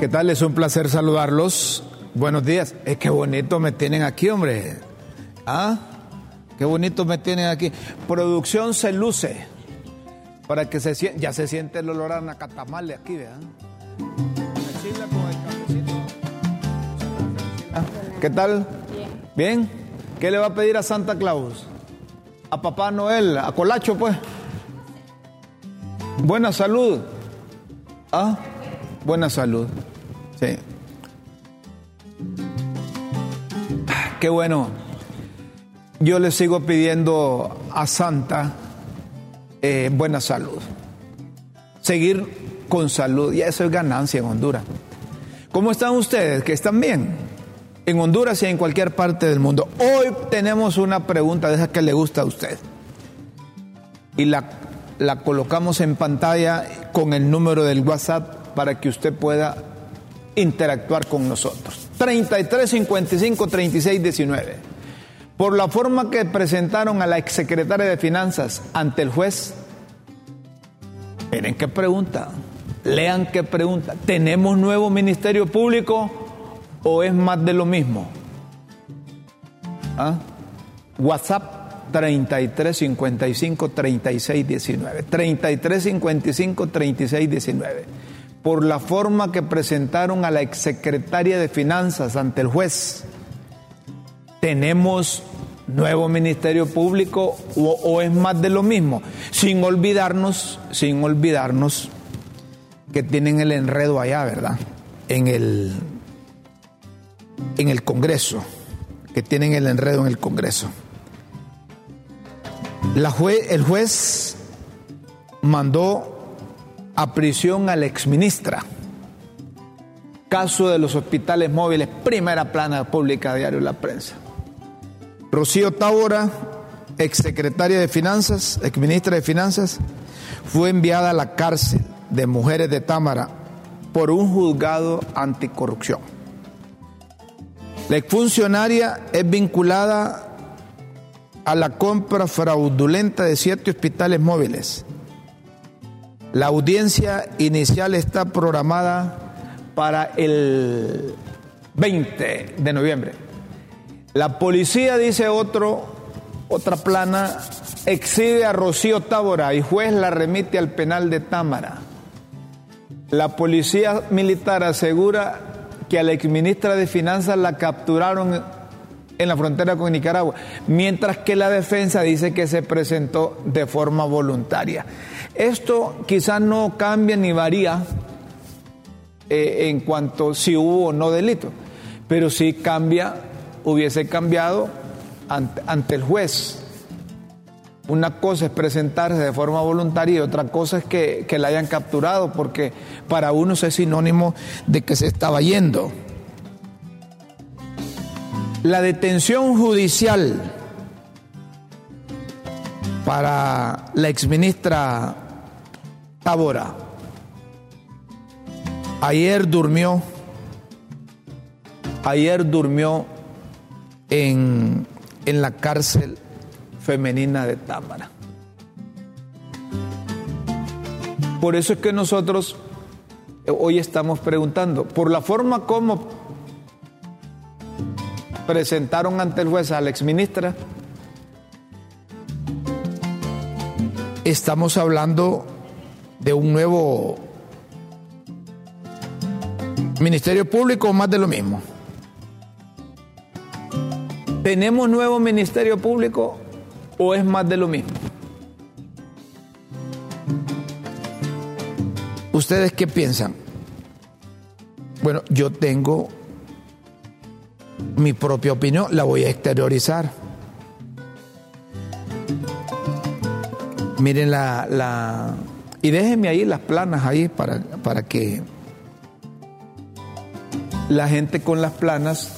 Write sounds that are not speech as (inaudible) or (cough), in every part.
¿Qué tal? Es un placer saludarlos. Buenos días. Es que bonito me tienen aquí, hombre. ¿Ah? Qué bonito me tienen aquí. Producción se luce. Para que se siente, ya se siente el olor a nacatamale aquí, ¿verdad? ¿Qué tal? Bien. ¿Bien? ¿Qué le va a pedir a Santa Claus? A Papá Noel, a Colacho, pues. Buena salud. ¿Ah? Buena salud. Sí. Qué bueno. Yo le sigo pidiendo a Santa eh, buena salud. Seguir con salud. Y eso es ganancia en Honduras. ¿Cómo están ustedes? ¿Que están bien? En Honduras y en cualquier parte del mundo. Hoy tenemos una pregunta de esa que le gusta a usted. Y la, la colocamos en pantalla con el número del WhatsApp para que usted pueda interactuar con nosotros. 33 55 36 19. Por la forma que presentaron a la exsecretaria de Finanzas ante el juez, miren qué pregunta, lean qué pregunta. ¿Tenemos nuevo Ministerio Público o es más de lo mismo? ¿Ah? WhatsApp 33 55 36 19. 33 55 36 19 por la forma que presentaron a la exsecretaria de Finanzas ante el juez. ¿Tenemos nuevo Ministerio Público o, es más de lo mismo? Sin olvidarnos, sin olvidarnos que tienen el enredo allá, ¿verdad? En el, en el Congreso, que tienen el enredo en el Congreso. El juez mandó a prisión a la exministra. Caso de los hospitales móviles, primera plana pública diario La Prensa. Rocío Tábora, exsecretaria de Finanzas, exministra de Finanzas, fue enviada a la cárcel de mujeres de Támara por un juzgado anticorrupción. La exfuncionaria es vinculada a la compra fraudulenta de siete hospitales móviles la audiencia inicial está programada para el 20 de noviembre. La policía, dice otro, otra plana, exhibe a Rocío Tábora y juez la remite al penal de Támara. La policía militar asegura que a la exministra de Finanzas la capturaron en la frontera con Nicaragua, mientras que la defensa dice que se presentó de forma voluntaria. Esto quizás no cambia ni varía eh, en cuanto si hubo o no delito, pero sí cambia, hubiese cambiado ante, el juez. Una cosa es presentarse de forma voluntaria y otra cosa es que, que la hayan capturado, porque para unos es sinónimo de que se estaba yendo. La detención judicial para la exministra Tabora ayer durmió, ayer durmió en, en la cárcel femenina de Támara. Por eso es que nosotros hoy estamos preguntando, por la forma como presentaron ante el juez a la exministra, estamos hablando de un nuevo Ministerio Público o más de lo mismo. ¿Tenemos nuevo Ministerio Público o es más de lo mismo? ¿Ustedes qué piensan? Bueno, yo tengo mi propia opinión, la voy a exteriorizar. Miren la, la y déjenme ahí las planas ahí para, para que la gente con las planas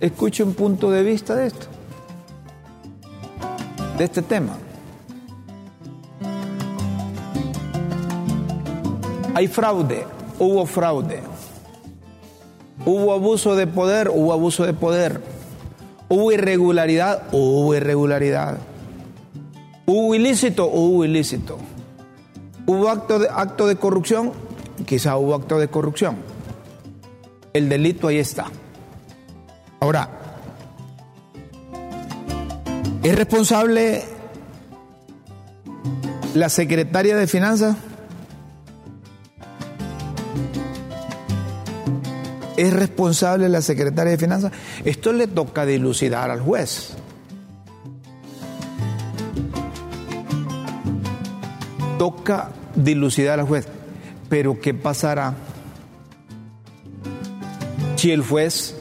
escuche un punto de vista de esto, de este tema. Hay fraude, hubo fraude. Hubo abuso de poder, hubo abuso de poder. Hubo irregularidad, hubo irregularidad. Hubo ilícito, hubo ilícito. Hubo acto de, acto de corrupción, quizá hubo acto de corrupción. El delito ahí está. Ahora, ¿es responsable la secretaria de Finanzas? ¿Es responsable la secretaria de Finanzas? Esto le toca dilucidar al juez. Toca dilucidar al juez. Pero ¿qué pasará si el juez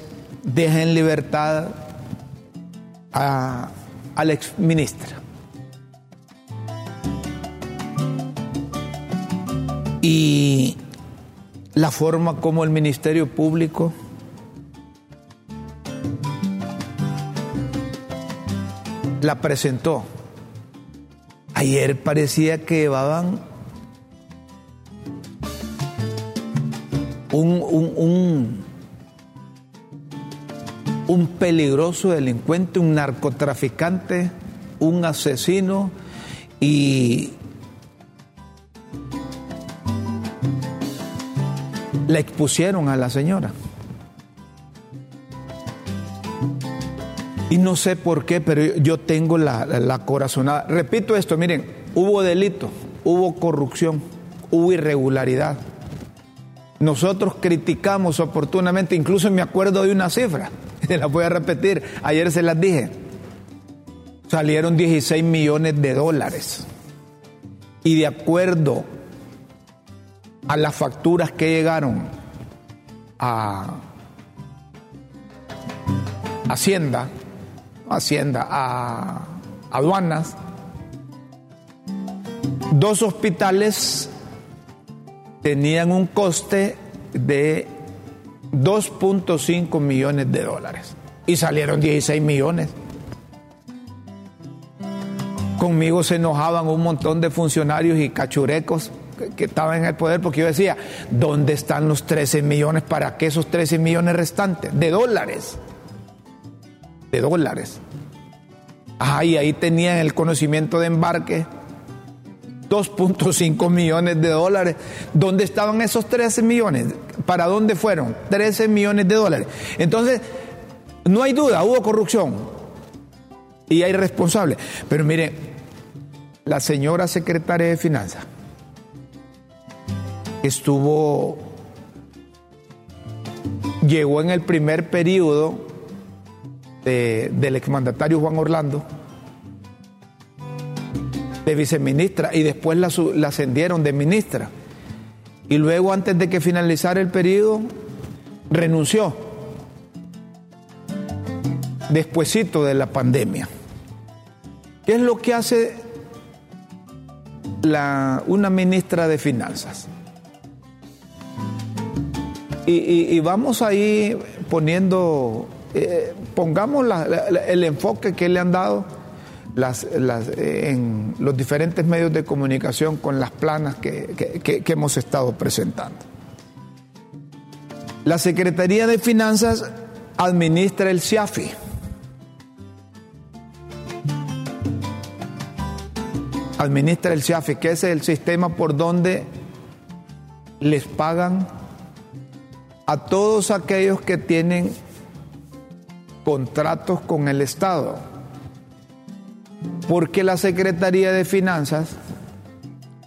deja en libertad a, la exministra? Y la forma como el Ministerio Público la presentó. Ayer parecía que llevaban un, un, un, un peligroso delincuente, un narcotraficante, un asesino y la expusieron a la señora. Y no sé por qué, pero yo tengo la, la, corazonada. Repito esto, miren, hubo delito, hubo corrupción, hubo irregularidad. Nosotros criticamos oportunamente, incluso me acuerdo de una cifra, (laughs) se la voy a repetir, ayer se las dije. Salieron 16 millones de dólares. Y de acuerdo a las facturas que llegaron a Hacienda, Hacienda, a aduanas, dos hospitales tenían un coste de 2.5 millones de dólares y salieron 16 millones. Conmigo se enojaban un montón de funcionarios y cachurecos que estaban en el poder porque yo decía, ¿dónde están los 13 millones? ¿Para qué esos 13 millones restantes? De dólares. De dólares. Ajá, y ahí tenían el conocimiento de embarque. 2.5 millones de dólares. ¿Dónde estaban esos 13 millones? ¿Para dónde fueron? 13 millones de dólares. Entonces, no hay duda, hubo corrupción. Y hay responsables. Pero mire, la señora secretaria de Finanzas estuvo, llegó en el primer periodo de, del exmandatario Juan Orlando de viceministra y después la, ascendieron de ministra. Y luego, antes de que finalizara el periodo, renunció. Despuésito de la pandemia. ¿Qué es lo que hace una ministra de Finanzas? Y, vamos ahí poniendo, eh, pongamos el enfoque que le han dado las, en los diferentes medios de comunicación con las planas que hemos estado presentando. La Secretaría de Finanzas administra el CIAFI. Administra el CIAFI, que es el sistema por donde les pagan a todos aquellos que tienen contratos con el Estado. Porque la Secretaría de Finanzas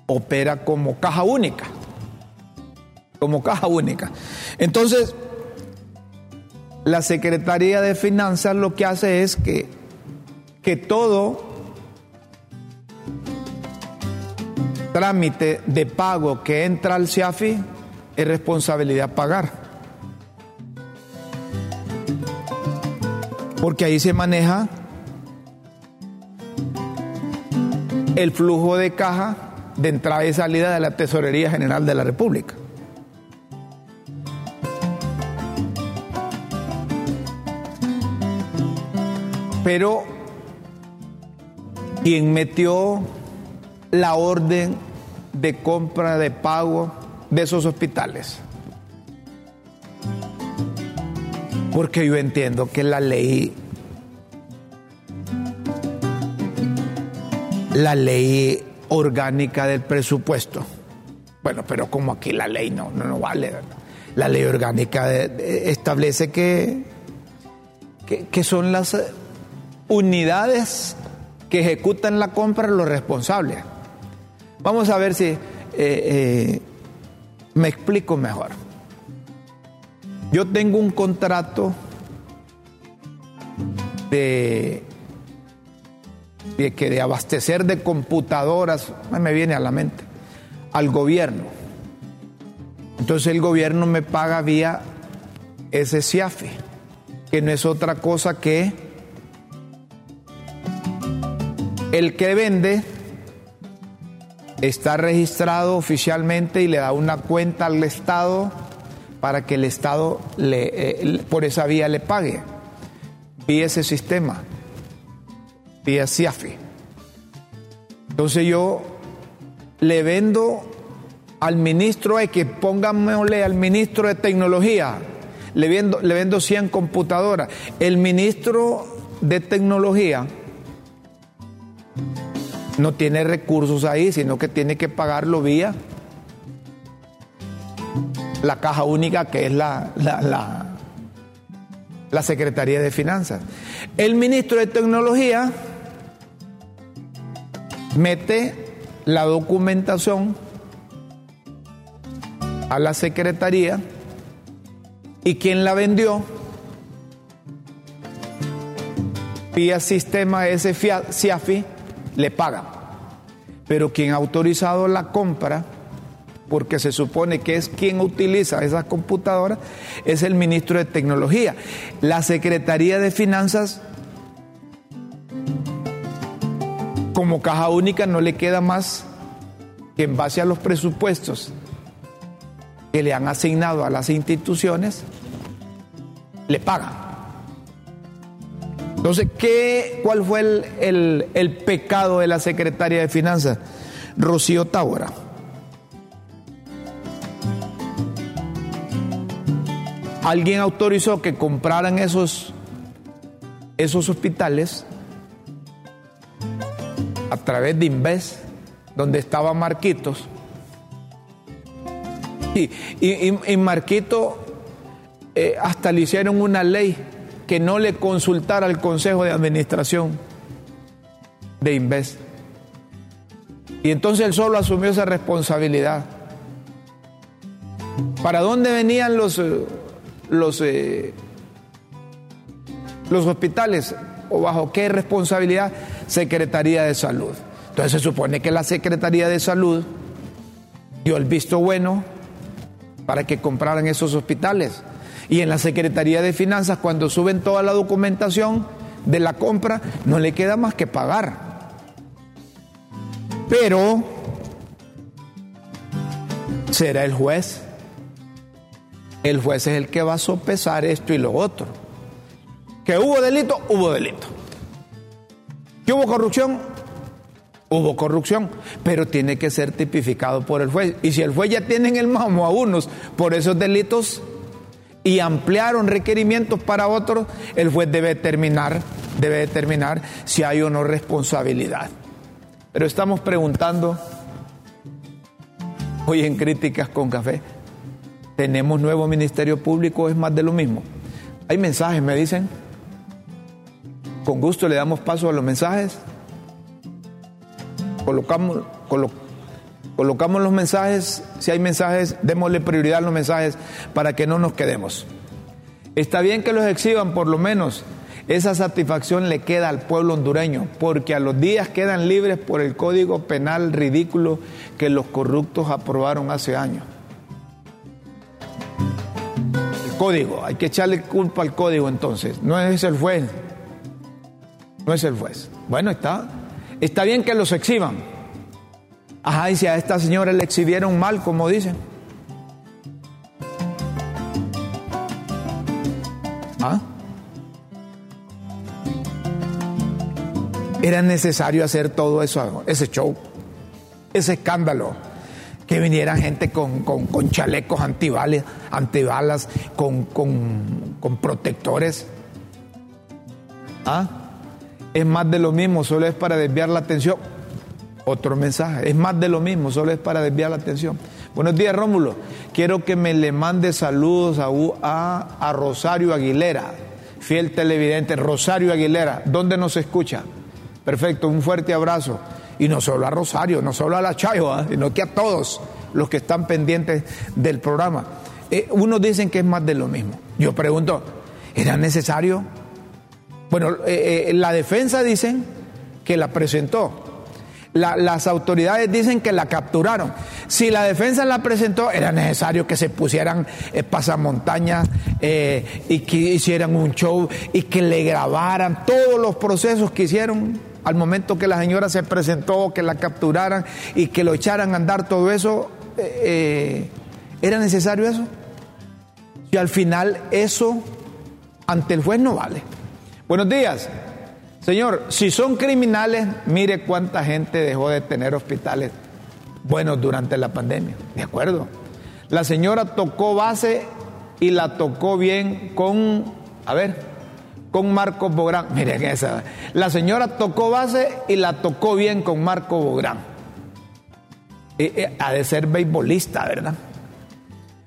opera como caja única. Como caja única. Entonces, la Secretaría de Finanzas lo que hace es que, que todo trámite de pago que entra al CIAFI es responsabilidad pagar. Porque ahí se maneja el flujo de caja de entrada y salida de la Tesorería General de la República. Pero quien metió la orden de compra de pago de esos hospitales. Porque yo entiendo que la ley, la ley orgánica del presupuesto, bueno, pero como aquí la ley no, no, no vale, la ley orgánica establece que, que, son las unidades que ejecutan la compra los responsables. Vamos a ver si eh, eh, me explico mejor. Yo tengo un contrato de, que de abastecer de computadoras, me viene a la mente, al gobierno. Entonces el gobierno me paga vía ese CIAFE, que no es otra cosa que el que vende está registrado oficialmente y le da una cuenta al Estado para que el Estado le, eh, por esa vía le pague, vía ese sistema, vía CIAFI. Entonces yo le vendo al ministro de que póngamele al ministro de tecnología, le vendo, le vendo 100 computadoras. El ministro de tecnología no tiene recursos ahí, sino que tiene que pagarlo vía la caja única que es la, la, la, Secretaría de Finanzas. El ministro de Tecnología mete la documentación a la Secretaría y quien la vendió vía sistema ese le paga. Pero quien ha autorizado la compra, porque se supone que es quien utiliza esas computadoras, es el ministro de Tecnología. La Secretaría de Finanzas, como caja única, no le queda más que en base a los presupuestos que le han asignado a las instituciones, le pagan. Entonces, ¿qué, ¿cuál fue el, pecado de la secretaria de Finanzas? Rocío Tábora. Alguien autorizó que compraran esos, esos hospitales a través de Inves, donde estaba Marquitos. Y, y, Marquito eh, hasta le hicieron una ley que no le consultara al Consejo de Administración de Inves. Y entonces él solo asumió esa responsabilidad. ¿Para dónde venían los, eh, los, eh, los hospitales? ¿O bajo qué responsabilidad? Secretaría de Salud. Entonces se supone que la Secretaría de Salud dio el visto bueno para que compraran esos hospitales. Y en la Secretaría de Finanzas, cuando suben toda la documentación de la compra, no le queda más que pagar. Pero será el juez. El juez es el que va a sopesar esto y lo otro. Que hubo delito, hubo delito. Que hubo corrupción, hubo corrupción, pero tiene que ser tipificado por el juez. Y si el juez ya tiene en el mamo a unos por esos delitos, y ampliaron requerimientos para otros, el juez debe determinar, debe determinar si hay o no responsabilidad. Pero estamos preguntando hoy en Críticas con Café, ¿tenemos nuevo Ministerio Público es más de lo mismo? Hay mensajes, me dicen. Con gusto le damos paso a los mensajes. Colocamos, colocamos Colocamos los mensajes, si hay mensajes, démosle prioridad a los mensajes para que no nos quedemos. Está bien que los exhiban, por lo menos esa satisfacción le queda al pueblo hondureño, porque a los días quedan libres por el código penal ridículo que los corruptos aprobaron hace años. Código, hay que echarle culpa al código entonces, no es el juez, no es el juez. Bueno, está, Está bien que los exhiban. Ajá, y si a esta señora le exhibieron mal, como dicen. ¿Ah? Era necesario hacer todo eso, ese show, ese escándalo. Que viniera gente con, chalecos antibalas, antibalas con, con protectores. ¿Ah? Es más de lo mismo, solo es para desviar la atención. Otro mensaje, es más de lo mismo, solo es para desviar la atención. Buenos días, Rómulo. Quiero que me le mande saludos a, a, Rosario Aguilera, fiel televidente. Rosario Aguilera, ¿dónde nos escucha? Perfecto, un fuerte abrazo. Y no solo a Rosario, no solo a la Chayo, ¿ah? sino que a todos los que están pendientes del programa. Eh, unos dicen que es más de lo mismo. Yo pregunto, ¿era necesario? Bueno, eh, eh, la defensa dicen que la presentó las autoridades dicen que la capturaron. Si la defensa la presentó, era necesario que se pusieran eh, pasamontañas eh, y que hicieran un show y que le grabaran todos los procesos que hicieron al momento que la señora se presentó, que la capturaran y que lo echaran a andar todo eso. Eh, ¿Era necesario eso? Y al final eso ante el juez no vale. Buenos días. Señor, si son criminales, mire cuánta gente dejó de tener hospitales buenos durante la pandemia. ¿De acuerdo? La señora tocó base y la tocó bien con, a ver, con Marco Bográn. (laughs) Miren esa. La señora tocó base y la tocó bien con Marco Bográn. Eh, eh, ha de ser beisbolista, ¿verdad?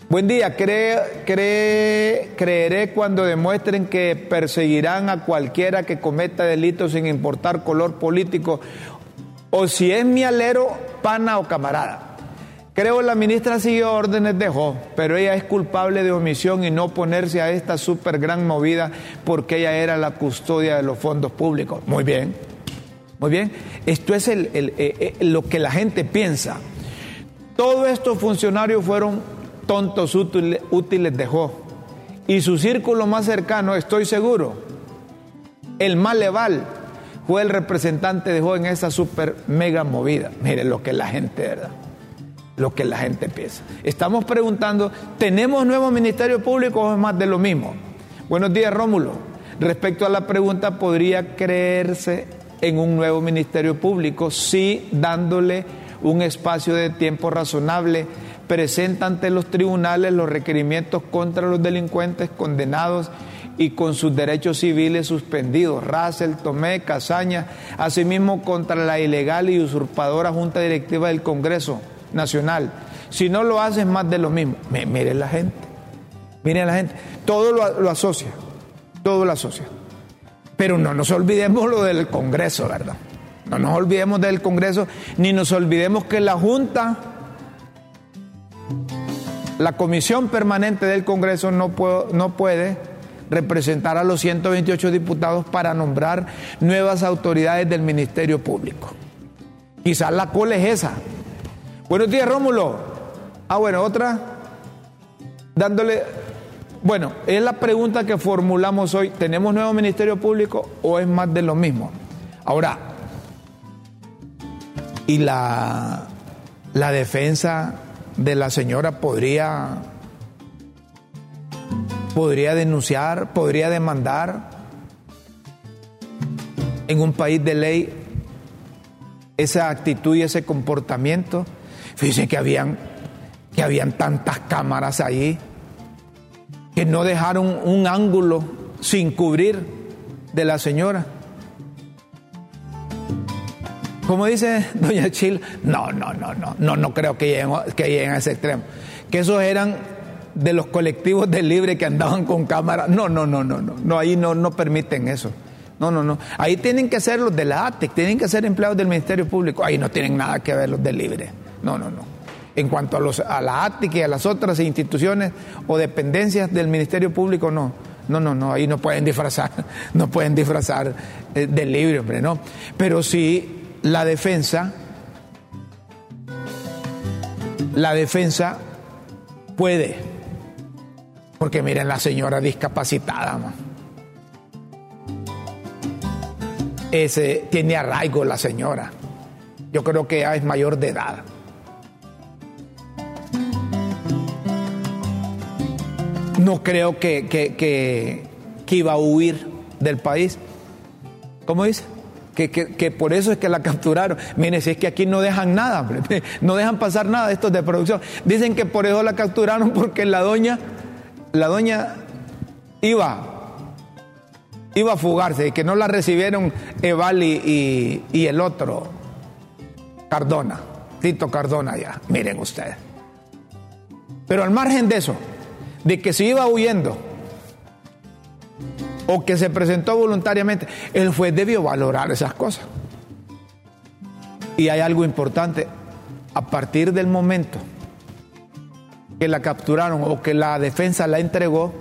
Buen día, creeré cuando demuestren que perseguirán a cualquiera que cometa delitos sin importar color político o si es mi alero, pana o camarada. Creo la ministra siguió órdenes dejó, pero ella es culpable de omisión y no oponerse a esta súper gran movida porque ella era la custodia de los fondos públicos. Muy bien, muy bien. Esto es eh, eh, lo que la gente piensa. Todos estos funcionarios fueron tontos útiles dejó. Y su círculo más cercano, estoy seguro, el Maleval, fue el representante dejó en esa super mega movida. Mire lo que la gente, ¿verdad? Lo que la gente piensa. Estamos preguntando, ¿tenemos nuevo Ministerio Público o es más de lo mismo? Buenos días, Rómulo. Respecto a la pregunta, ¿podría creerse en un nuevo Ministerio Público? Sí, dándole un espacio de tiempo razonable presenta ante los tribunales los requerimientos contra los delincuentes condenados y con sus derechos civiles suspendidos, Russell, Tomé, Casaña, asimismo contra la ilegal y usurpadora Junta Directiva del Congreso Nacional. Si no lo hace es más de lo mismo. Miren la gente, miren la gente, todo lo, asocia, todo lo asocia. Pero no nos olvidemos lo del Congreso, ¿verdad? No nos olvidemos del Congreso, ni nos olvidemos que la Junta la Comisión Permanente del Congreso no, no puede representar a los 128 diputados para nombrar nuevas autoridades del Ministerio Público. Quizás la cole es esa. Buenos días, Rómulo. Ah, bueno, otra. Dándole. Bueno, es la pregunta que formulamos hoy. ¿Tenemos nuevo Ministerio Público o es más de lo mismo? Ahora, y la, la defensa de la señora podría, podría denunciar, podría demandar en un país de ley esa actitud y ese comportamiento. Fíjense que habían, que habían tantas cámaras ahí que no dejaron un ángulo sin cubrir de la señora. Como dice doña Chil, no, no, no, no, no, no creo que lleguen, que lleguen a ese extremo. Que esos eran de los colectivos de libre que andaban con cámara. No, no, no, no, no, no, ahí no, no permiten eso. No, no, no. Ahí tienen que ser los de la ATEC, tienen que ser empleados del Ministerio Público. Ahí no tienen nada que ver los de libre. No, no, no. En cuanto a, los, a la ATEC y a las otras instituciones o dependencias del Ministerio Público, no. No, no, no, ahí no pueden disfrazar, (laughs) no pueden disfrazar eh, del libre, hombre, no. Pero sí la defensa, la defensa puede, porque miren la señora discapacitada. ese, tiene arraigo la señora. Yo creo que ya es mayor de edad. No creo que, que, que, iba a huir del país. ¿Cómo dice? Que, que, por eso es que la (laughs) capturaron. Mire, si es que aquí no dejan nada, (laughs) no dejan pasar nada de estos de producción. Dicen que por eso la capturaron porque la doña, la doña iba, iba a fugarse y que no la recibieron Evali y, y el otro, Cardona, Tito Cardona ya, miren ustedes. Pero al margen de eso, de que se iba huyendo o que se presentó voluntariamente, el juez debió valorar esas cosas. Y hay algo importante, a partir del momento que la capturaron o que la defensa la entregó,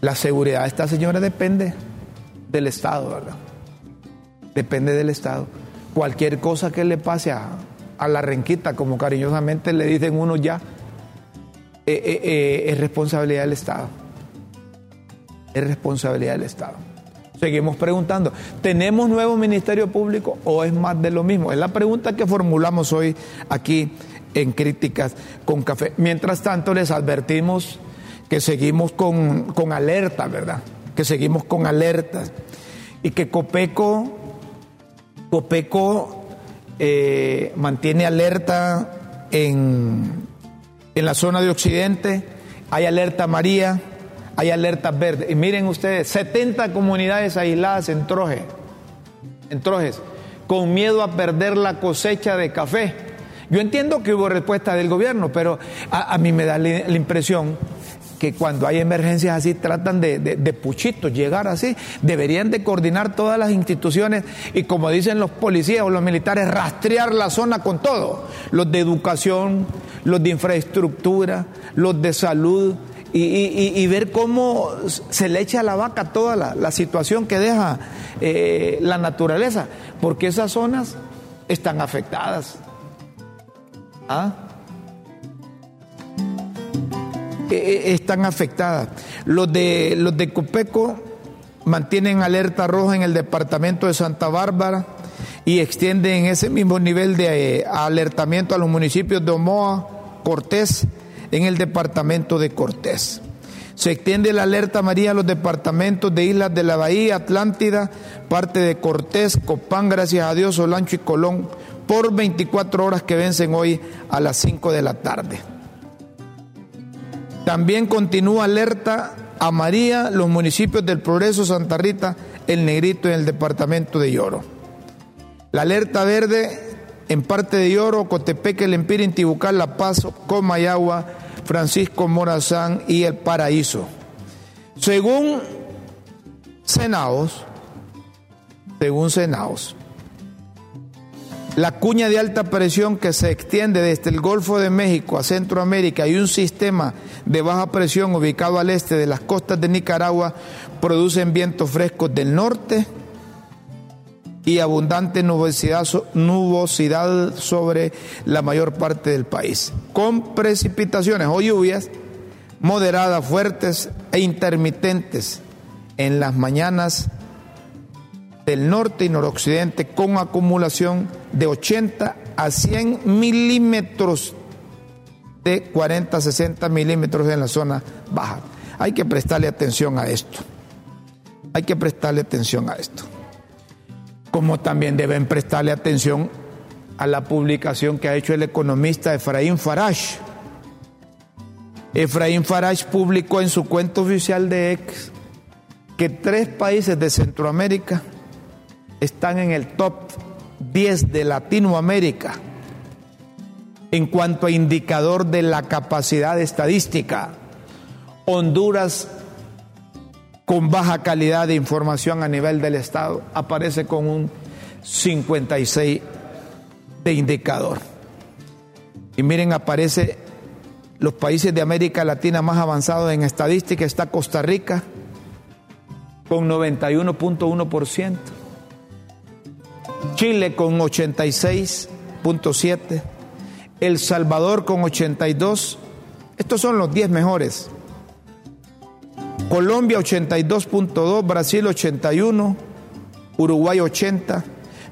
la seguridad de esta señora depende del Estado, ¿verdad? Depende del Estado. Cualquier cosa que le pase a, la renquita, como cariñosamente le dicen uno ya, eh, eh, eh, es responsabilidad del Estado. Es responsabilidad del Estado. Seguimos preguntando, ¿tenemos nuevo Ministerio Público o es más de lo mismo? Es la pregunta que formulamos hoy aquí en Críticas con Café. Mientras tanto, les advertimos que seguimos con, con alerta, ¿verdad? Que seguimos con alertas. Y que Copeco, Copeco mantiene alerta en en la zona de Occidente hay alerta María, hay alerta verde. Y miren ustedes, 70 comunidades aisladas en Troje, en Trojes, con miedo a perder la cosecha de café. Yo entiendo que hubo respuesta del gobierno, pero a, mí me da la impresión que cuando hay emergencias así tratan de, de, puchitos, llegar así. Deberían de coordinar todas las instituciones y como dicen los policías o los militares, rastrear la zona con todo. Los de educación, los de infraestructura, los de salud. Y, ver cómo se le echa a la vaca toda la, situación que deja eh, la naturaleza, porque esas zonas están afectadas. ¿Ah? Eh, eh, están afectadas. Los de, los de Copeco mantienen alerta roja en el departamento de Santa Bárbara y extienden ese mismo nivel de eh, alertamiento a los municipios de Omoa, Cortés, en el departamento de Cortés. Se extiende la alerta María a los departamentos de Islas de la Bahía, Atlántida, parte de Cortés, Copán, gracias a Dios, Olancho y Colón, por 24 horas que vencen hoy a las 5 de la tarde. También continúa alerta a María los municipios del Progreso, Santa Rita, El Negrito y el departamento de Lloro. La alerta verde en parte de Lloro, Cotepeque, El Empire, Intibucal, La Paz, Comayagua, Francisco Morazán y El Paraíso. Según Senaos, según Senaos, la cuña de alta presión que se extiende desde el Golfo de México a Centroamérica y un sistema de baja presión ubicado al este de las costas de Nicaragua producen vientos frescos del norte y abundante nubosidad, nubosidad sobre la mayor parte del país, con precipitaciones o lluvias moderadas, fuertes e intermitentes en las mañanas del norte y noroccidente con acumulación de 80 a 100 milímetros de 40 a 60 milímetros en la zona baja. Hay que prestarle atención a esto. Hay que prestarle atención a esto. Como también deben prestarle atención a la publicación que ha hecho el economista Efraín Farage. Efraín Farage publicó en su cuenta oficial de ex que tres países de Centroamérica están en el top 10 de Latinoamérica en cuanto a indicador de la capacidad estadística. Honduras, con baja calidad de información a nivel del Estado, aparece con un 56 de indicador. Y miren, aparece los países de América Latina más avanzados en estadística, está Costa Rica con 91.1%. Chile con 86.7, El Salvador con 82, estos son los 10 mejores. Colombia 82.2, Brasil 81, Uruguay 80,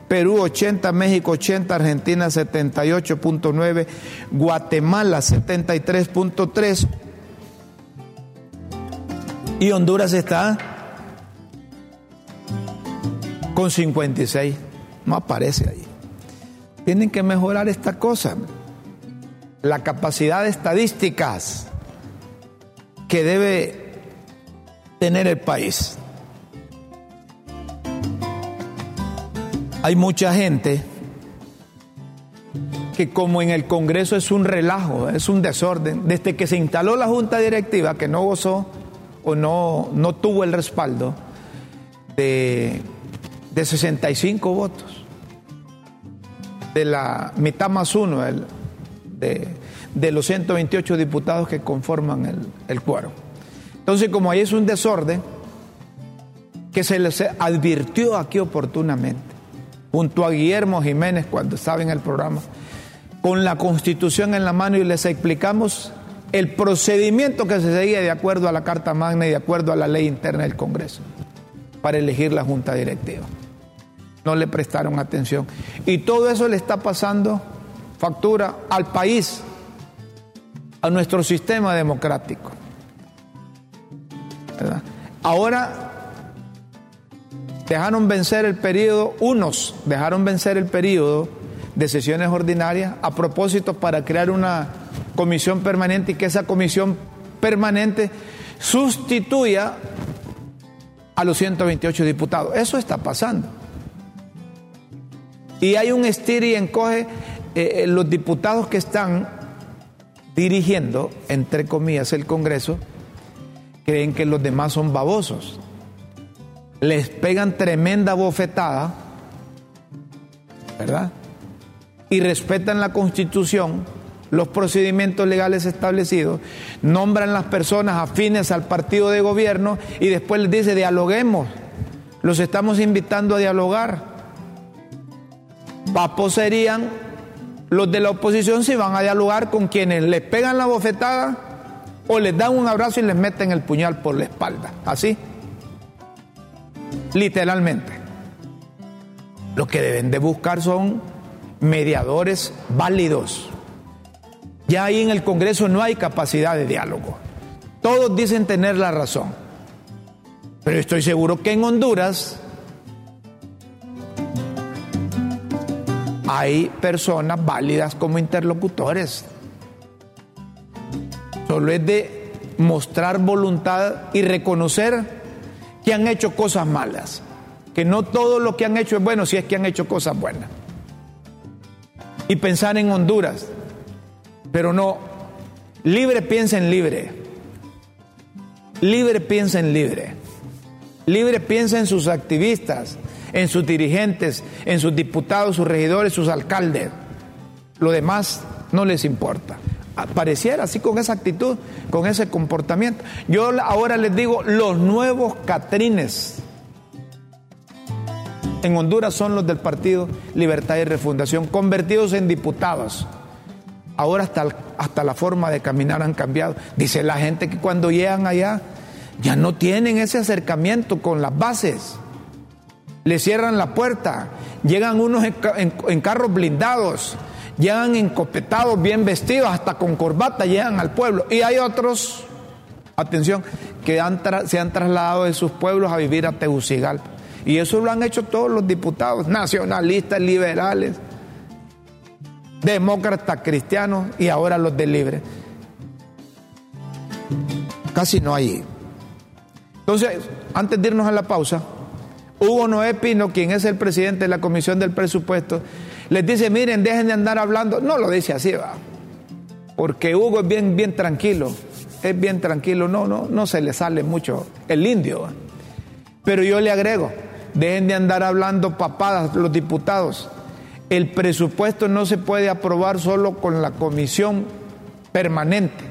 Perú 80, México 80, Argentina 78.9, Guatemala 73.3 y Honduras está con 56. No aparece ahí. Tienen que mejorar esta cosa. La capacidad de estadísticas que debe tener el país. Hay mucha gente que como en el Congreso es un relajo, es un desorden, desde que se instaló la Junta Directiva, que no gozó o no, no tuvo el respaldo de, de 65 votos, de la mitad más uno de, de, los 128 diputados que conforman el, el cuadro. Entonces, como ahí es un desorden, que se les advirtió aquí oportunamente, junto a Guillermo Jiménez cuando estaba en el programa, con la constitución en la mano y les explicamos el procedimiento que se seguía de acuerdo a la Carta Magna y de acuerdo a la ley interna del Congreso para elegir la Junta Directiva. No le prestaron atención. Y todo eso le está pasando factura al país, a nuestro sistema democrático. Ahora dejaron vencer el periodo, unos dejaron vencer el periodo de sesiones ordinarias a propósito para crear una comisión permanente y que esa comisión permanente sustituya a los 128 diputados. Eso está pasando. Y hay un estir y encoge eh, eh, los diputados que están dirigiendo, entre comillas, el Congreso, creen que los demás son babosos les pegan tremenda bofetada, ¿verdad? Y respetan la constitución, los procedimientos legales establecidos, nombran las personas afines al partido de gobierno y después les dice, dialoguemos, los estamos invitando a dialogar. Papos serían los de la oposición si van a dialogar con quienes les pegan la bofetada o les dan un abrazo y les meten el puñal por la espalda. ¿Así? literalmente. Lo que deben de buscar son mediadores válidos. Ya ahí en el Congreso no hay capacidad de diálogo. Todos dicen tener la razón. Pero estoy seguro que en Honduras hay personas válidas como interlocutores. Solo es de mostrar voluntad y reconocer que han hecho cosas malas, que no todo lo que han hecho es bueno si es que han hecho cosas buenas. Y pensar en Honduras, pero no, libre piensa en libre, libre piensa en libre, libre piensa en sus activistas, en sus dirigentes, en sus diputados, sus regidores, sus alcaldes. Lo demás no les importa pareciera así con esa actitud, con ese comportamiento. Yo ahora les digo, los nuevos catrines en Honduras son los del Partido Libertad y Refundación, convertidos en diputados. Ahora hasta, hasta la forma de caminar han cambiado. Dice la gente que cuando llegan allá ya no tienen ese acercamiento con las bases. Le cierran la puerta, llegan unos en carros blindados, llegan encopetados, bien vestidos, hasta con corbata llegan al pueblo. Y hay otros, atención, que se han trasladado de sus pueblos a vivir a Tegucigalpa. Y eso lo han hecho todos los diputados, nacionalistas, liberales, demócratas, cristianos y ahora los de libre. Casi no hay. Entonces, antes de irnos a la pausa, Hugo Noé Pino, quien es el presidente de la Comisión del Presupuesto, les dice, miren, dejen de andar hablando. No lo dice así, va. Porque Hugo es bien, bien tranquilo. Es bien tranquilo, no, no, no se le sale mucho el indio. Pero yo le agrego, dejen de andar hablando papadas los diputados. El presupuesto no se puede aprobar solo con la comisión permanente,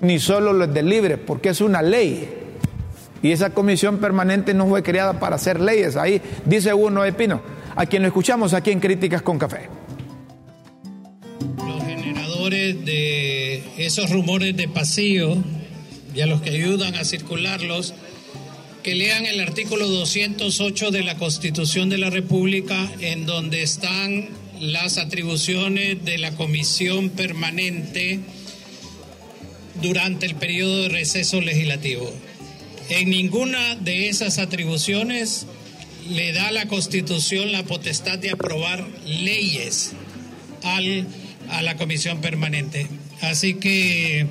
ni solo los de libre, porque es una ley. Y esa comisión permanente no fue creada para hacer leyes. Ahí dice uno de Pino a quien lo escuchamos aquí en Críticas con Café. Los generadores de esos rumores de pasillo y a los que ayudan a circularlos que lean el artículo 208 de la Constitución de la República, en donde están las atribuciones de la Comisión Permanente durante el periodo de receso legislativo. En ninguna de esas atribuciones le da la Constitución la potestad de aprobar leyes a la Comisión Permanente. Así que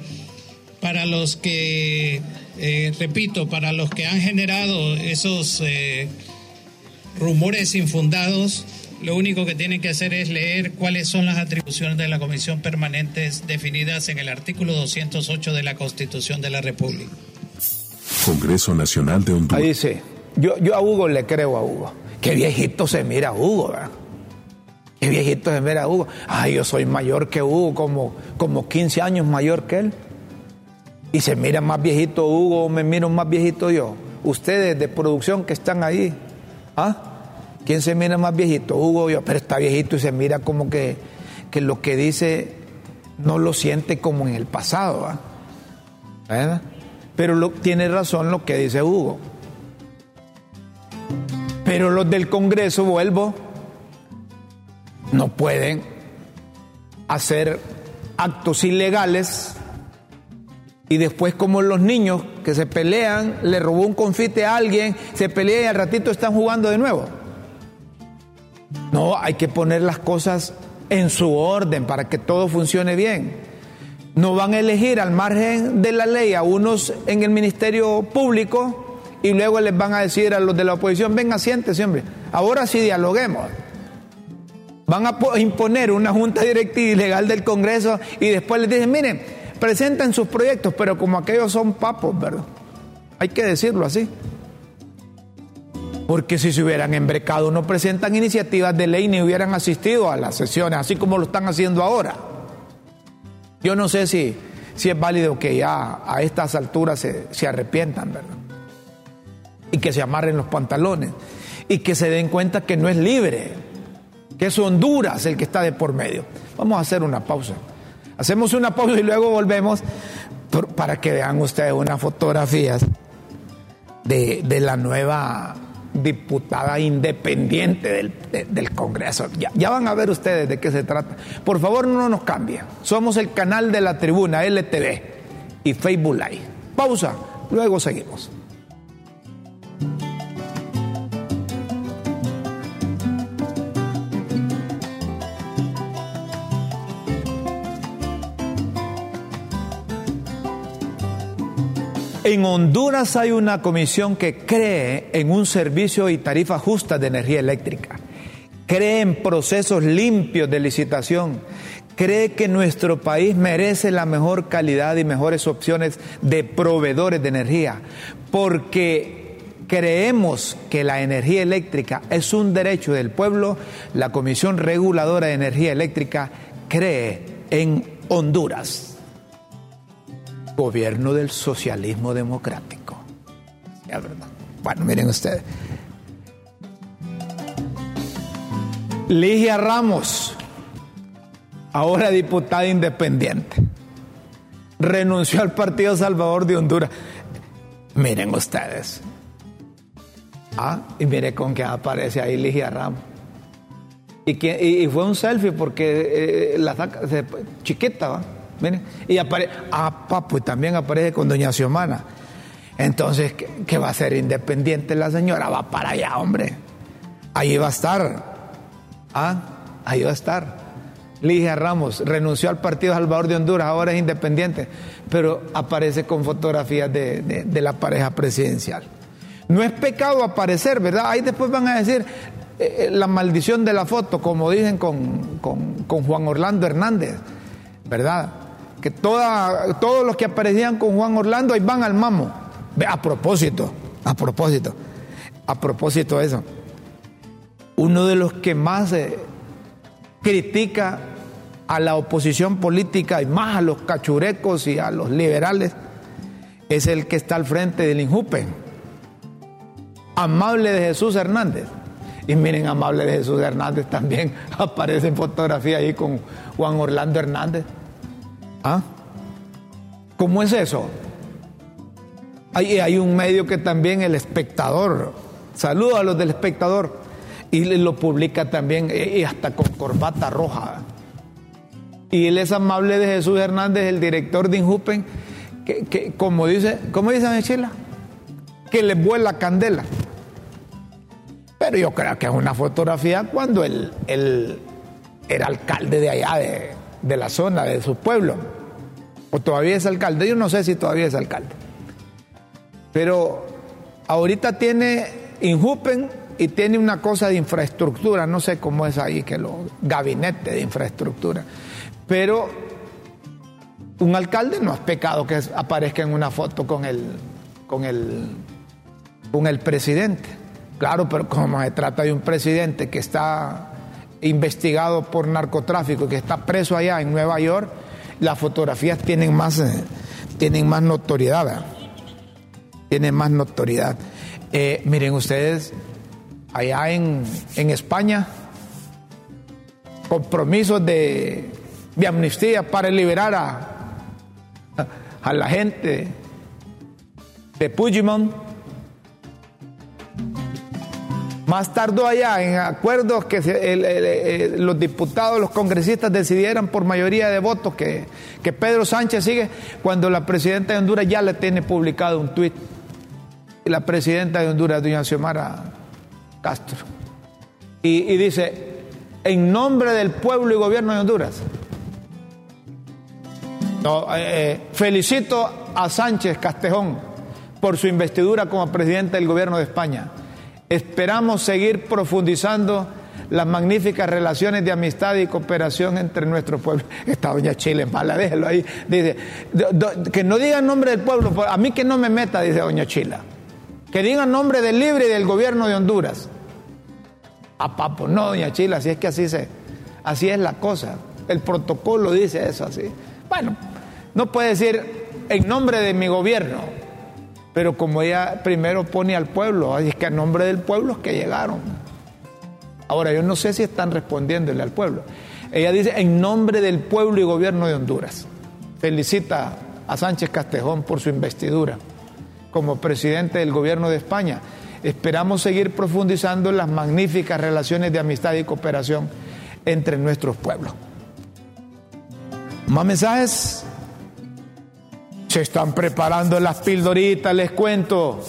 para los que, eh, repito, para los que han generado esos eh, rumores infundados, lo único que tienen que hacer es leer cuáles son las atribuciones de la Comisión Permanente definidas en el artículo 208 de la Constitución de la República. Congreso Nacional de Honduras. Ahí dice, yo, yo a Hugo le creo a Hugo. Qué viejito se mira Hugo, ¿verdad? Qué viejito se mira Hugo. Ay, yo soy mayor que Hugo, como, como 15 años mayor que él. Y se mira más viejito Hugo, me miro más viejito yo. Ustedes de producción que están ahí, ¿ah? ¿Quién se mira más viejito? Hugo yo, pero está viejito y se mira como que, que lo que dice no lo siente como en el pasado, ¿ah? ¿verdad? Pero lo, tiene razón lo que dice Hugo. Pero los del Congreso, vuelvo, no pueden hacer actos ilegales y después como los niños que se pelean, le robó un confite a alguien, se pelea y al ratito están jugando de nuevo. No, hay que poner las cosas en su orden para que todo funcione bien. No van a elegir al margen de la ley a unos en el Ministerio Público y luego les van a decir a los de la oposición, venga, siéntese, hombre, ahora sí dialoguemos. Van a imponer una junta directiva ilegal del Congreso y después les dicen, miren, presenten sus proyectos, pero como aquellos son papos, ¿verdad? Hay que decirlo así. Porque si se hubieran embrecado, no presentan iniciativas de ley ni hubieran asistido a las sesiones, así como lo están haciendo ahora. Yo no sé si, si es válido que ya a estas alturas se, se arrepientan, ¿verdad? Y que se amarren los pantalones y que se den cuenta que no es libre, que es Honduras el que está de por medio. Vamos a hacer una pausa. Hacemos una pausa y luego volvemos para que vean ustedes unas fotografías de, de la nueva diputada independiente del, de, del Congreso. Ya, ya, van a ver ustedes de qué se trata. Por favor, no nos cambien. Somos el canal de la tribuna LTV y Facebook Live. Pausa, luego seguimos. En Honduras hay una comisión que cree en un servicio y tarifa justa de energía eléctrica, cree en procesos limpios de licitación, cree que nuestro país merece la mejor calidad y mejores opciones de proveedores de energía, porque creemos que la energía eléctrica es un derecho del pueblo, la Comisión Reguladora de Energía Eléctrica cree en Honduras gobierno del socialismo democrático. Ya, ¿verdad? Bueno, miren ustedes. Ligia Ramos, ahora diputada independiente, renunció al Partido Salvador de Honduras. Miren ustedes. Ah, y mire con qué aparece ahí Ligia Ramos. Y, que, y, fue un selfie porque eh, la saca, chiquita, ¿va? Y aparece, ah, papu, y también aparece con doña Xiomana. Entonces, ¿qué, ¿qué, va a ser independiente la señora? Va para allá, hombre. Ahí va a estar. Ah, ahí va a estar. Ligia Ramos renunció al Partido Salvador de Honduras, ahora es independiente, pero aparece con fotografías de, de, la pareja presidencial. No es pecado aparecer, ¿verdad? Ahí después van a decir eh, la maldición de la foto, como dicen con, con, con Juan Orlando Hernández, ¿verdad? Que toda, todos los que aparecían con Juan Orlando ahí van al mamo. A propósito, a propósito, a propósito de eso, uno de los que más eh, critica a la oposición política y más a los cachurecos y a los liberales es el que está al frente del Injupe, Amable de Jesús Hernández. Y miren, Amable de Jesús Hernández también (laughs) aparece en fotografía ahí con Juan Orlando Hernández. ¿Ah? ¿Cómo es eso? Hay, hay un medio que también, el espectador, saluda a los del espectador, y lo publica también, eh, y hasta con corbata roja. Y él es amable de Jesús Hernández, el director de Injupen, que, como dice, ¿cómo dice Chila? Que le vuela candela. Pero yo creo que es una fotografía cuando él, era alcalde de allá, de, de la zona, de su pueblo. O todavía es alcalde. Yo no sé si todavía es alcalde. Pero ahorita tiene Injupen y tiene una cosa de infraestructura, no sé cómo es ahí, que los gabinetes de infraestructura. Pero un alcalde no es pecado que aparezca en una foto con el, con el, con el presidente. Claro, pero como se trata de un presidente que está investigado por narcotráfico, que está preso allá en Nueva York, las fotografías tienen más, eh, tienen más notoriedad. Tienen más notoriedad. Eh, miren ustedes, allá en, España, compromisos de, de, amnistía para liberar a, a la gente de Puigdemont. Más tardó allá en acuerdos que los diputados, los congresistas decidieran por mayoría de votos que, que Pedro Sánchez sigue, cuando la presidenta de Honduras ya le tiene publicado un tuit. La presidenta de Honduras, doña Xiomara Castro. Y, dice, en nombre del pueblo y gobierno de Honduras, eh, eh, felicito a Sánchez Castejón por su investidura como presidente del gobierno de España. Esperamos seguir profundizando las magníficas relaciones de amistad y cooperación entre nuestros pueblos. (laughs) Esta doña Chile, mala, déjelo ahí. Dice, que no diga nombre del pueblo, a mí que no me meta, dice doña Chila. Que diga nombre del libre y del gobierno de Honduras. A papo, no, doña Chila, así es que así se, así es la cosa. El protocolo dice eso así. Bueno, no puede decir en nombre de mi gobierno, pero como ella primero pone al pueblo, así es que a nombre del pueblo es que llegaron. Ahora, yo no sé si están respondiéndole al pueblo. Ella dice en nombre del pueblo y gobierno de Honduras. Felicita a Sánchez Castejón por su investidura como presidente del gobierno de España. Esperamos seguir profundizando las magníficas relaciones de amistad y cooperación entre nuestros pueblos. Más mensajes. Se están preparando las pildoritas, les cuento.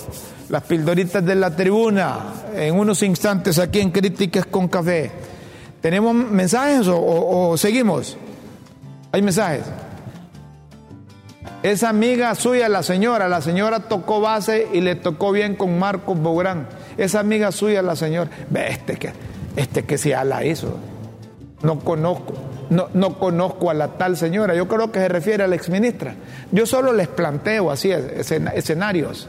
Las pildoritas de la tribuna. En unos instantes aquí en Críticas con Café. ¿Tenemos mensajes o seguimos? ¿Hay mensajes? Esa amiga suya, la señora, la señora tocó base y le tocó bien con Marcos Bográn. Esa amiga suya, la señora, ve este que, este que ya la hizo. No conozco, no, no conozco a la tal señora. Yo creo que se refiere a la exministra. Yo solo les planteo así escenarios.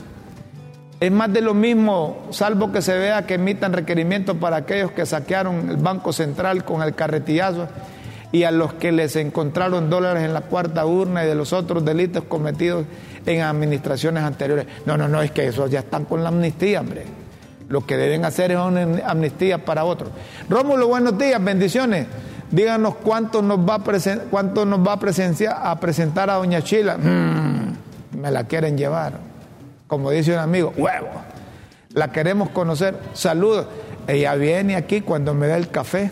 Es más de lo mismo, salvo que se vea que emitan requerimientos para aquellos que saquearon el Banco Central con el carretillazo y a los que les encontraron dólares en la cuarta urna y de los otros delitos cometidos en administraciones anteriores. No, no, no, es que esos ya están con la amnistía, hombre. Lo que deben hacer es una amnistía para otros. Rómulo, buenos días, bendiciones. Díganos cuánto nos va a, cuánto nos va a, presenciar, a presentar a Doña Chila. Mm, me la quieren llevar. Como dice un amigo, huevo. La queremos conocer. Saludos. Ella viene aquí cuando me da el café.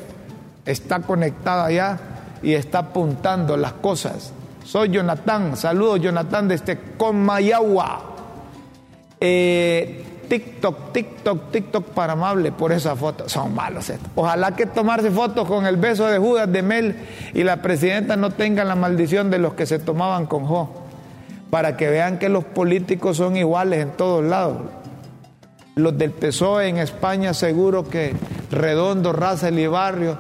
Está conectada ya y está apuntando las cosas. Soy Jonathan, saludos Jonathan desde Comayagua. Eh, TikTok, TikTok, TikTok para amable por esa foto. Son malos estos. Ojalá que tomarse fotos con el beso de Judas de Mel y la presidenta no tengan la maldición de los que se tomaban con Jo. Para que vean que los políticos son iguales en todos lados. Los del PSOE en España seguro que Redondo, Raza y Barrio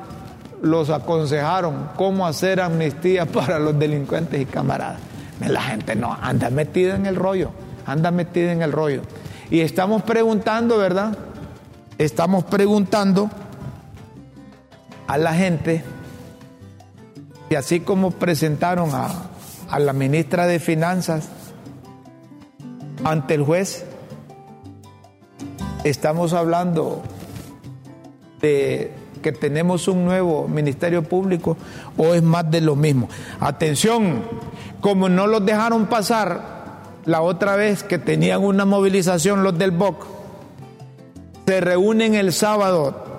los aconsejaron cómo hacer amnistía (laughs) para los delincuentes y camaradas. La gente no, anda metida en el rollo, anda metida en el rollo. Y estamos preguntando, ¿verdad? Estamos preguntando a la gente, y así como presentaron a, a la ministra de Finanzas ante el juez, estamos hablando de que tenemos un nuevo Ministerio Público o es más de lo mismo. Atención, como no los dejaron pasar la otra vez que tenían una movilización los del BOC, se reúnen el sábado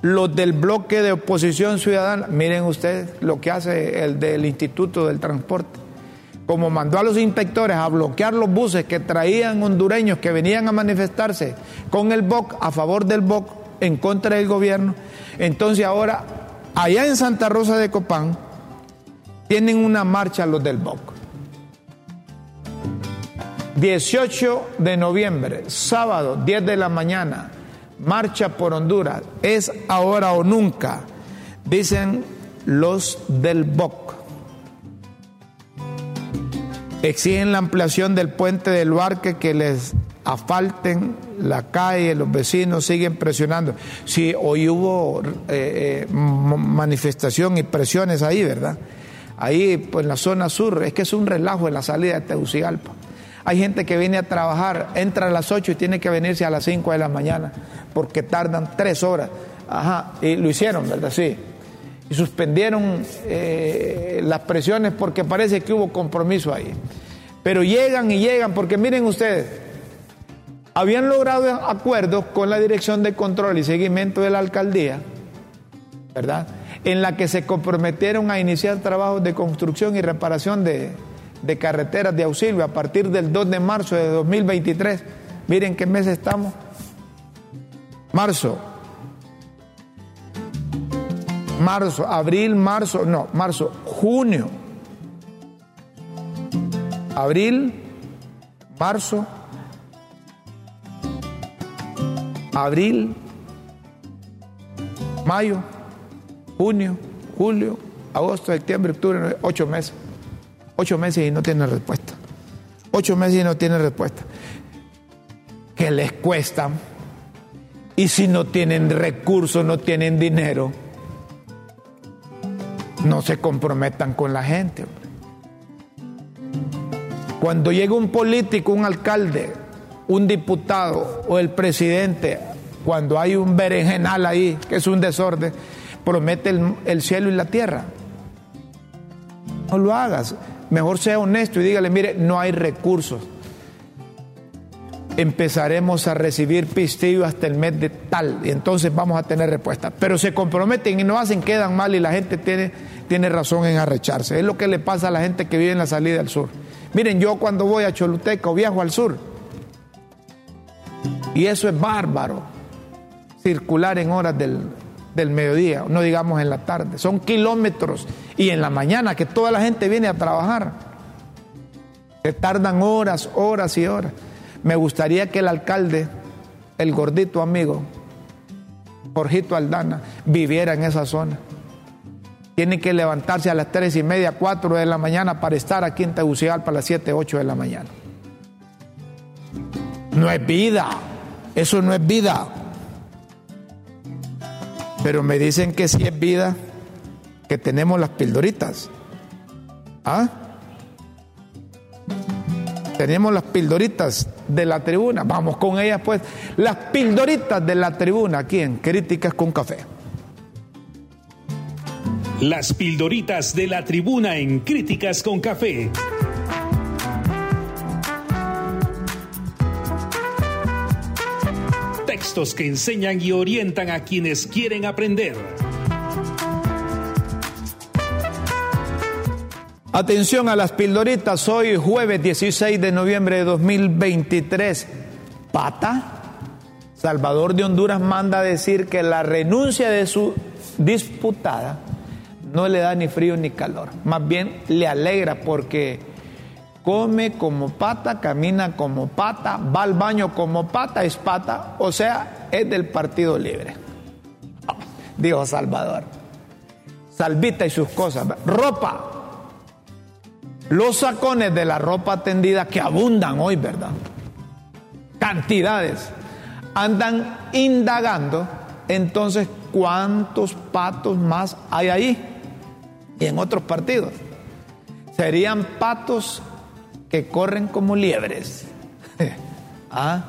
los del bloque de oposición ciudadana. Miren ustedes lo que hace el del Instituto del Transporte. Como mandó a los inspectores a bloquear los buses que traían hondureños que venían a manifestarse con el BOC, a favor del BOC, en contra del gobierno. Entonces ahora, allá en Santa Rosa de Copán, tienen una marcha los del BOC. 18 de noviembre, sábado, 10 de la mañana, marcha por Honduras. Es ahora o nunca, dicen los del BOC. Exigen la ampliación del puente del Barque que les asfalten la calle, los vecinos siguen presionando. Sí, hoy hubo eh, eh, manifestación y presiones ahí, ¿verdad? Ahí, pues en la zona sur, es que es un relajo en la salida de Tegucigalpa. Hay gente que viene a trabajar, entra a las 8 y tiene que venirse a las 5 de la mañana porque tardan tres horas. Ajá, y lo hicieron, ¿verdad? Sí. Y suspendieron eh, las presiones porque parece que hubo compromiso ahí. Pero llegan y llegan porque miren ustedes, habían logrado acuerdos con la Dirección de Control y Seguimiento de la Alcaldía, ¿verdad? En la que se comprometieron a iniciar trabajos de construcción y reparación de, de carreteras de auxilio a partir del 2 de marzo de 2023. Miren qué mes estamos. Marzo. Marzo, abril, marzo, no, marzo, junio. Abril, marzo, abril, mayo, junio, julio, agosto, septiembre, octubre, ocho meses. Ocho meses y no tiene respuesta. Ocho meses y no tiene respuesta. ¿Qué les cuesta? Y si no tienen recursos, no tienen dinero, no se comprometan con la gente. Cuando llega un político, un alcalde, un diputado o el presidente, cuando hay un berenjenal ahí, que es un desorden, promete el, el cielo y la tierra. No lo hagas. Mejor sea honesto y dígale, mire, no hay recursos. Empezaremos a recibir pistillo hasta el mes de tal y entonces vamos a tener respuesta. Pero se comprometen y no hacen, quedan mal y la gente tiene, tiene razón en arrecharse. Es lo que le pasa a la gente que vive en la salida del sur. Miren, yo cuando voy a Choluteca o viajo al sur, y eso es bárbaro, circular en horas del, del mediodía, no digamos en la tarde. Son kilómetros y en la mañana que toda la gente viene a trabajar. Se tardan horas, horas y horas. Me gustaría que el alcalde, el gordito amigo, Jorgito Aldana, viviera en esa zona. Tiene que levantarse a las tres y media, cuatro de la mañana para estar aquí en Tegucigalpa a las siete, ocho de la mañana. No es vida, eso no es vida. Pero me dicen que sí es vida, que tenemos las pildoritas. ¿Ah? Tenemos las pildoritas de la tribuna. Vamos con ellas, pues. Las pildoritas de la tribuna aquí en Críticas con Café. Las pildoritas de la tribuna en Críticas con Café. Textos que enseñan y orientan a quienes quieren aprender. Atención a las pildoritas, hoy jueves 16 de noviembre de 2023. Pata, Salvador de Honduras manda a decir que la renuncia de su disputada no le da ni frío ni calor, más bien le alegra porque come como pata, camina como pata, va al baño como pata, es pata, o sea, es del Partido Libre. Dijo Salvador. Salvita y sus cosas. Ropa, los sacones de la ropa tendida que abundan hoy, ¿verdad? Cantidades. Andan indagando. Entonces, ¿cuántos patos más hay ahí? Y en otros partidos. Serían patos que corren como liebres. (laughs) ¿Ah?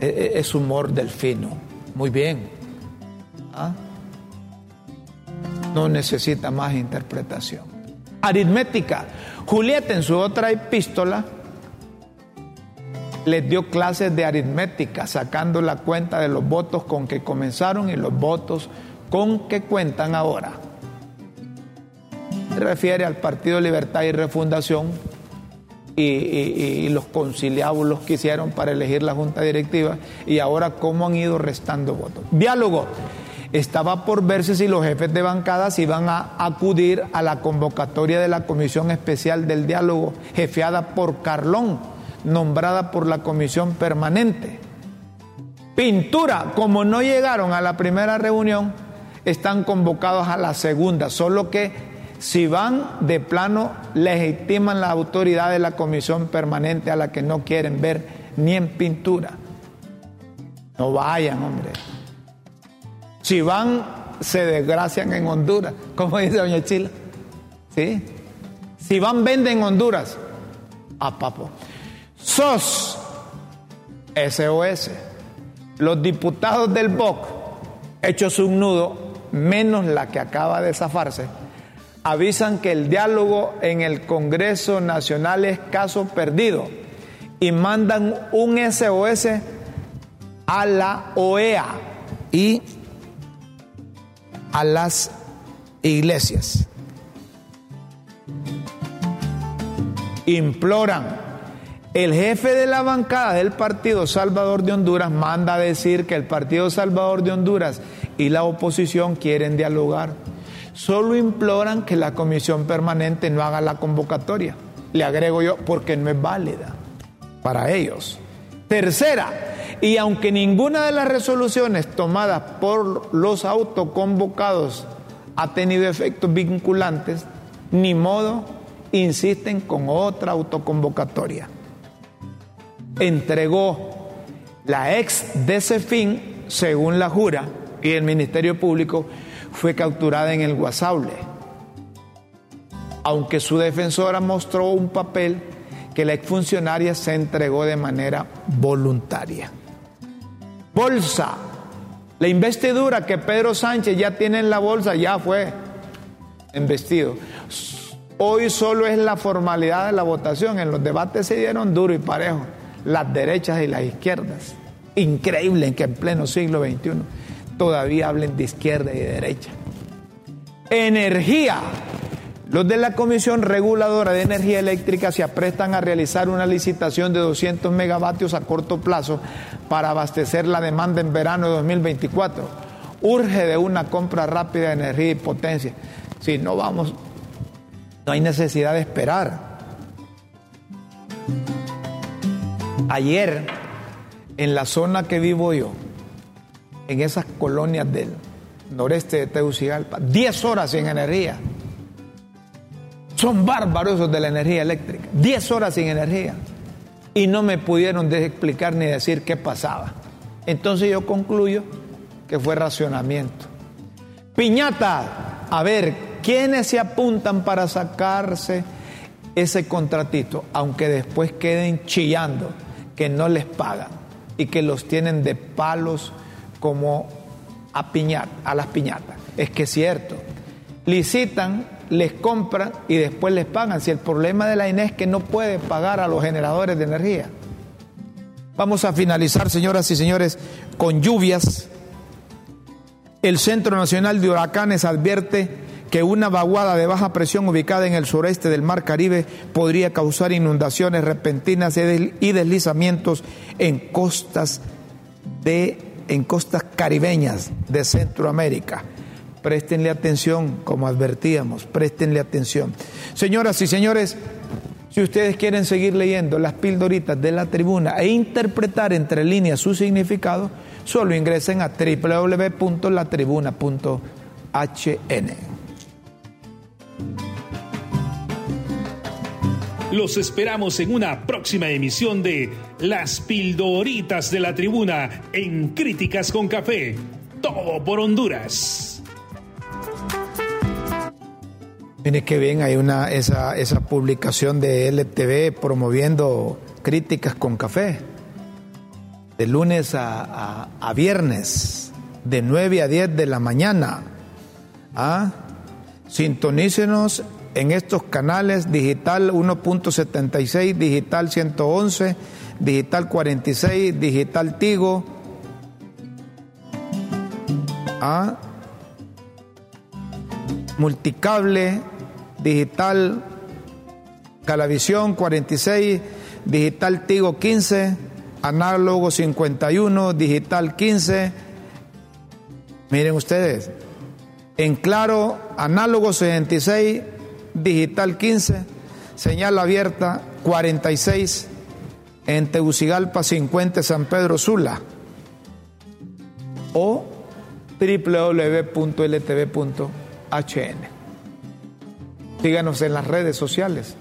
E, e, es humor delfino. Muy bien. ¿Ah? No necesita más interpretación. Aritmética. Julieta en su otra epístola les dio clases de aritmética, sacando la cuenta de los votos con que comenzaron y los votos con que cuentan ahora. Se refiere al Partido Libertad y Refundación y, los conciliábulos que hicieron para elegir la Junta Directiva y ahora cómo han ido restando votos. Diálogo. Estaba por verse si los jefes de bancadas iban a acudir a la convocatoria de la Comisión Especial del Diálogo, jefeada por Carlón, nombrada por la Comisión Permanente. Pintura, como no llegaron a la primera reunión, están convocados a la segunda, solo que si van de plano, legitiman la autoridad de la Comisión Permanente a la que no quieren ver ni en pintura. No vayan, hombre. Si van, se desgracian en Honduras, (laughs) como dice doña Chila. ¿Sí? Si van, venden Honduras. A papo. SOS, SOS. Los diputados del BOC, hechos un nudo, menos la que acaba de zafarse, avisan que el diálogo en el Congreso Nacional es caso perdido y mandan un SOS a la OEA y a las iglesias. Imploran. El jefe de la bancada del Partido Salvador de Honduras manda a decir que el Partido Salvador de Honduras y la oposición quieren dialogar. Solo imploran que la comisión permanente no haga la convocatoria. Le agrego yo, porque no es válida para ellos. Tercera, y aunque ninguna de las resoluciones tomadas por los autoconvocados ha tenido efectos vinculantes, ni modo insisten con otra autoconvocatoria. Entregó la ex de fin, según la jura y el Ministerio Público, fue capturada en el Guasable. Aunque su defensora mostró un papel que la exfuncionaria se entregó de manera voluntaria. Bolsa. La investidura que Pedro Sánchez ya tiene en la bolsa ya fue investido. Hoy solo es la formalidad de la votación. En los debates se dieron duro y parejo las derechas y las izquierdas. Increíble que en pleno siglo XXI todavía hablen de izquierda y de derecha. Energía. Los de la Comisión Reguladora de Energía Eléctrica se aprestan a realizar una licitación de 200 megavatios a corto plazo para abastecer la demanda en verano de 2024. Urge de una compra rápida de energía y potencia. Si no vamos, no hay necesidad de esperar. Ayer, en la zona que vivo yo, en esas colonias del noreste de Tegucigalpa, 10 horas sin energía. Son bárbaros de la energía eléctrica. 10 horas sin energía. Y no me pudieron explicar ni decir qué pasaba. Entonces yo concluyo que fue racionamiento. Piñata, a ver, ¿quiénes se apuntan para sacarse ese contratito? Aunque después queden chillando que no les pagan y que los tienen de palos como a, piñata, a las piñatas. Es que es cierto. Licitan les compran y después les pagan. Si el problema de la INE es que no puede pagar a los generadores de energía. Vamos a finalizar, señoras y señores, con lluvias. El Centro Nacional de Huracanes advierte que una vaguada de baja presión ubicada en el sureste del Mar Caribe podría causar inundaciones repentinas y deslizamientos en costas de en costas caribeñas de Centroamérica. Préstenle atención, como advertíamos, préstenle atención. Señoras y señores, si ustedes quieren seguir leyendo las pildoritas de la tribuna e interpretar entre líneas su significado, solo ingresen a www.latribuna.hn. Los esperamos en una próxima emisión de Las Pildoritas de la Tribuna en Críticas con Café. Todo por Honduras. Mire qué bien, hay una, esa, esa publicación de LTV promoviendo críticas con café, de lunes a, viernes, de 9 a 10 de la mañana. ¿Ah? Sintonícenos en estos canales, digital 1.76, digital 111, digital 46, digital Tigo, ¿ah? multicable, digital Calavisión 46, digital Tigo 15, análogo 51, digital 15. Miren ustedes, en claro, análogo 66, digital 15, señal abierta 46, en Tegucigalpa 50, San Pedro Sula, o www.ltv.hn. Síganos en las redes sociales,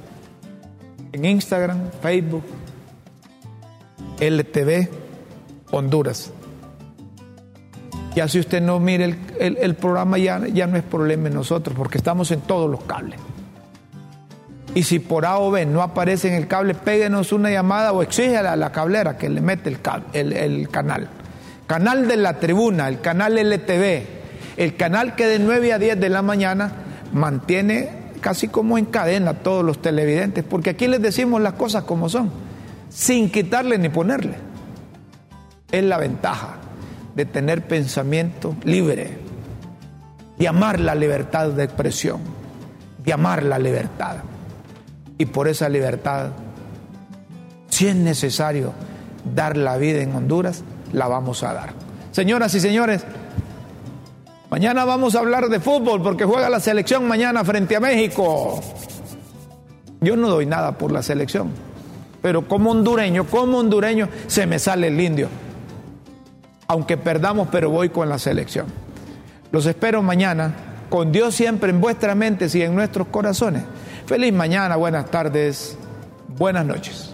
en Instagram, Facebook, LTV Honduras. Ya si usted no mire el, programa, ya, ya no es problema de nosotros, porque estamos en todos los cables. Y si por A o B no aparece en el cable, péguenos una llamada o exígele a la cablera que le mete el, el, canal. Canal de la tribuna, el canal LTV, el canal que de 9 a 10 de la mañana mantiene casi como en cadena a todos los televidentes, porque aquí les decimos las cosas como son, sin quitarle ni ponerle. Es la ventaja de tener pensamiento libre, de amar la libertad de expresión, de amar la libertad y por esa libertad, si es necesario dar la vida en Honduras, la vamos a dar. Señoras y señores, mañana vamos a hablar de fútbol porque juega la selección mañana frente a México. Yo no doy nada por la selección, pero como hondureño, como hondureño, se me sale el indio. Aunque perdamos, pero voy con la selección. Los espero mañana, con Dios siempre en vuestras mentes y en nuestros corazones. Feliz mañana, buenas tardes, buenas noches.